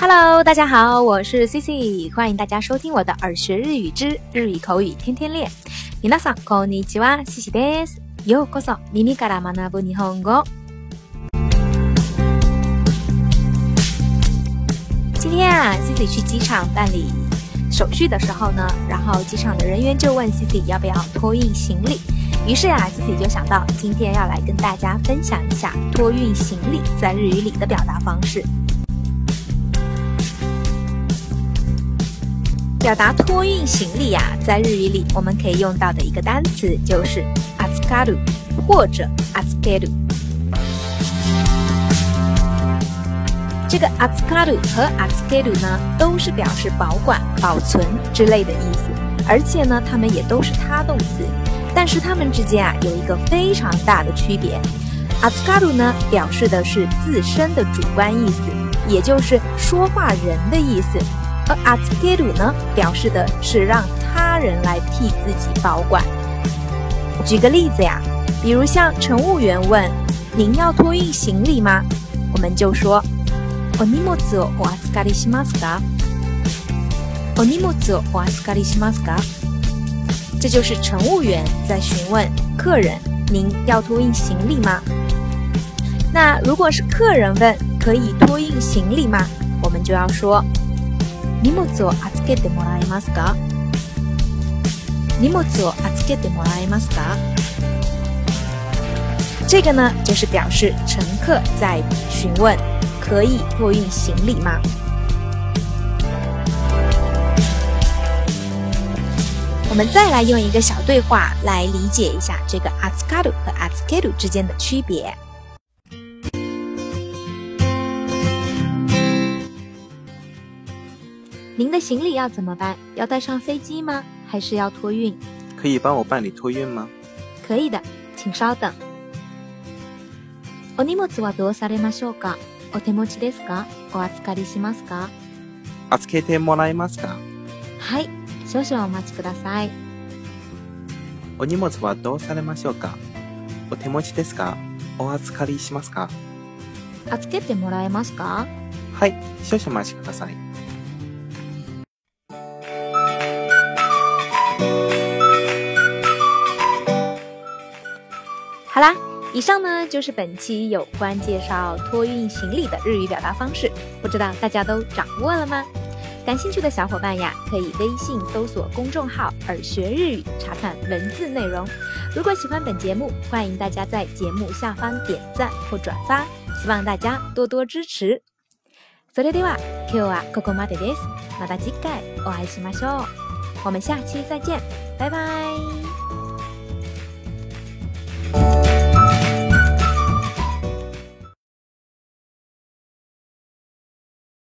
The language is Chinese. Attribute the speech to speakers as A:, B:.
A: Hello，大家好，我是 Cici，欢迎大家收听我的耳学日语之日语口语天天练。皆さんこんにちは、Cici です。ようこそ耳から学ぶ日本語。今天啊，Cici 去机场办理手续的时候呢，然后机场的人员就问 Cici 要不要托运行李。于是呀，Cici 就想到今天要来跟大家分享一下托运行李在日语里的表达方式。 表达托运行李呀，在日语里我们可以用到的一个单词就是アツカル或者アツケル。这个アツカル和アツケル呢，都是表示保管、保存之类的意思，而且呢，它们也都是他动词。但是它们之间啊，有一个非常大的区别。アツカル呢，表示的是自身的主观意思，也就是说话人的意思。 而アツケル呢，表示的是让他人来替自己保管。举个例子呀，比如像乘务员问：“您要托运行李吗？”我们就说：“お荷物をお預かりしますか？”お荷物をお預かりしますか？这就是乘务员在询问客人：“您要托运行李吗？”那如果是客人问：“可以托运行李吗？”我们就要说。 荷物を預けてもらえますか？荷物を預けてもらえますか？这个呢，就是表示乘客在询问可以托运行李吗？我们再来用一个小对话来理解一下这个預かる和預ける之间的区别。 您的行李要怎么办？要带上飞机吗？还是要托运？
B: 可以帮我办理托运吗？
A: 可以的，请稍等。お荷物はどうされましょうか？お手持ちですか？お預かりしますか？
B: 預けてもらえますか？
A: はい、少々お待ちください。
B: お荷物はどうされましょうか？お手持ちですか？お預かりしますか？
A: 預けてもらえますか？
B: はい、少々お待ちください。
A: 好啦，以上呢就是本期有关介绍托运行李的日语表达方式，不知道大家都掌握了吗？感兴趣的小伙伴呀，可以微信搜索公众号“耳学日语”查看文字内容。如果喜欢本节目，欢迎大家在节目下方点赞或转发，希望大家多多支持。それでは今日はここまでです。また次回お会いしましょう。我们下期再见，拜拜。